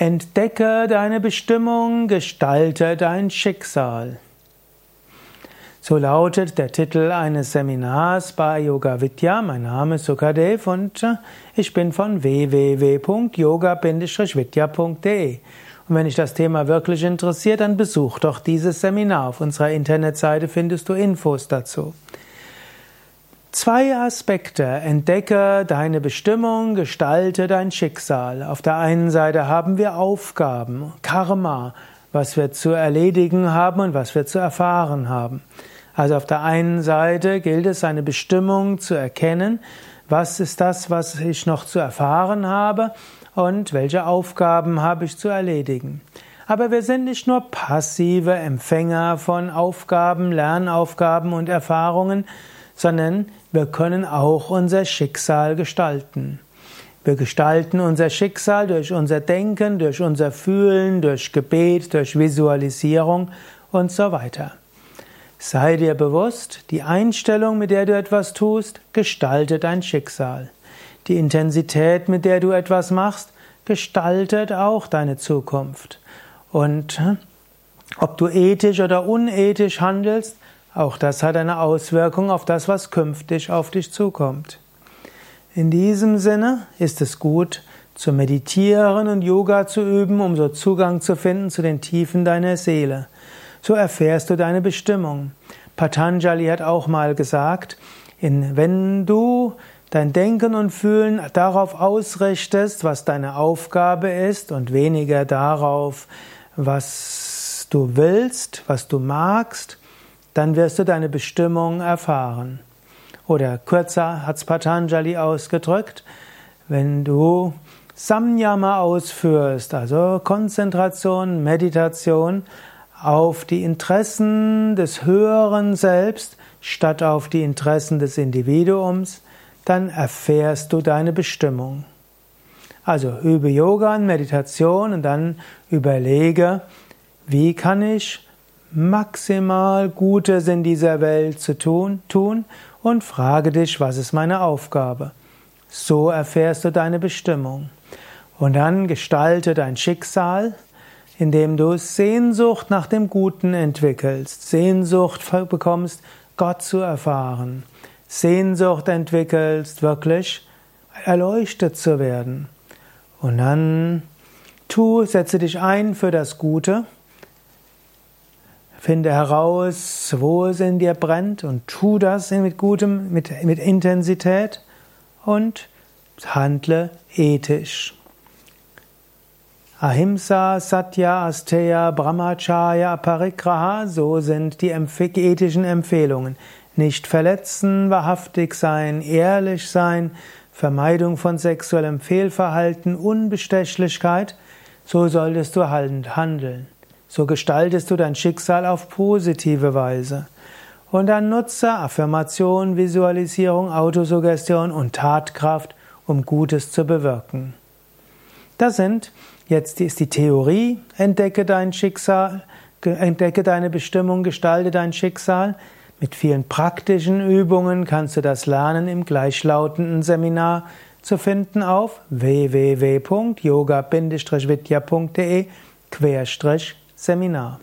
Entdecke deine Bestimmung, gestalte dein Schicksal. So lautet der Titel eines Seminars bei Yoga Vidya. Mein Name ist Sukadev und äh, ich bin von www.yoga-vidya.de. Und wenn dich das Thema wirklich interessiert, dann besuch doch dieses Seminar. Auf unserer Internetseite findest du Infos dazu. Zwei Aspekte. Entdecke deine Bestimmung, gestalte dein Schicksal. Auf der einen Seite haben wir Aufgaben, Karma, was wir zu erledigen haben und was wir zu erfahren haben. Also auf der einen Seite gilt es, seine Bestimmung zu erkennen. Was ist das, was ich noch zu erfahren habe und welche Aufgaben habe ich zu erledigen? Aber wir sind nicht nur passive Empfänger von Aufgaben, Lernaufgaben und Erfahrungen, sondern wir können auch unser Schicksal gestalten. Wir gestalten unser Schicksal durch unser Denken, durch unser Fühlen, durch Gebet, durch Visualisierung und so weiter. Sei dir bewusst, die Einstellung, mit der du etwas tust, gestaltet dein Schicksal. Die Intensität, mit der du etwas machst, gestaltet auch deine Zukunft. Und ob du ethisch oder unethisch handelst, auch das hat eine Auswirkung auf das, was künftig auf dich zukommt. In diesem Sinne ist es gut, zu meditieren und Yoga zu üben, um so Zugang zu finden zu den Tiefen deiner Seele. So erfährst du deine Bestimmung. Patanjali hat auch mal gesagt, in, wenn du dein Denken und Fühlen darauf ausrichtest, was deine Aufgabe ist und weniger darauf, was du willst, was du magst, dann wirst du deine Bestimmung erfahren. Oder kürzer hat es Patanjali ausgedrückt, wenn du Samyama ausführst, also Konzentration, Meditation auf die Interessen des höheren Selbst statt auf die Interessen des Individuums, dann erfährst du deine Bestimmung. Also übe Yoga und Meditation und dann überlege, wie kann ich maximal Gutes in dieser Welt zu tun, tun und frage dich, was ist meine Aufgabe? So erfährst du deine Bestimmung. Und dann gestalte dein Schicksal, indem du Sehnsucht nach dem Guten entwickelst, Sehnsucht bekommst, Gott zu erfahren, Sehnsucht entwickelst, wirklich erleuchtet zu werden. Und dann tu, setze dich ein für das Gute Finde heraus, wo es in dir brennt und tu das mit gutem, mit, mit Intensität und handle ethisch. Ahimsa, Satya, Asteya, Brahmacharya, Parigraha, so sind die ethischen Empfehlungen. Nicht verletzen, wahrhaftig sein, ehrlich sein, Vermeidung von sexuellem Fehlverhalten, Unbestechlichkeit, so solltest du handeln. So gestaltest du dein Schicksal auf positive Weise. Und dann nutze Affirmation, Visualisierung, Autosuggestion und Tatkraft, um Gutes zu bewirken. Das sind, jetzt ist die Theorie, entdecke dein Schicksal, entdecke deine Bestimmung, gestalte dein Schicksal. Mit vielen praktischen Übungen kannst du das lernen im gleichlautenden Seminar zu finden auf www.yoga-vidya.de Seminar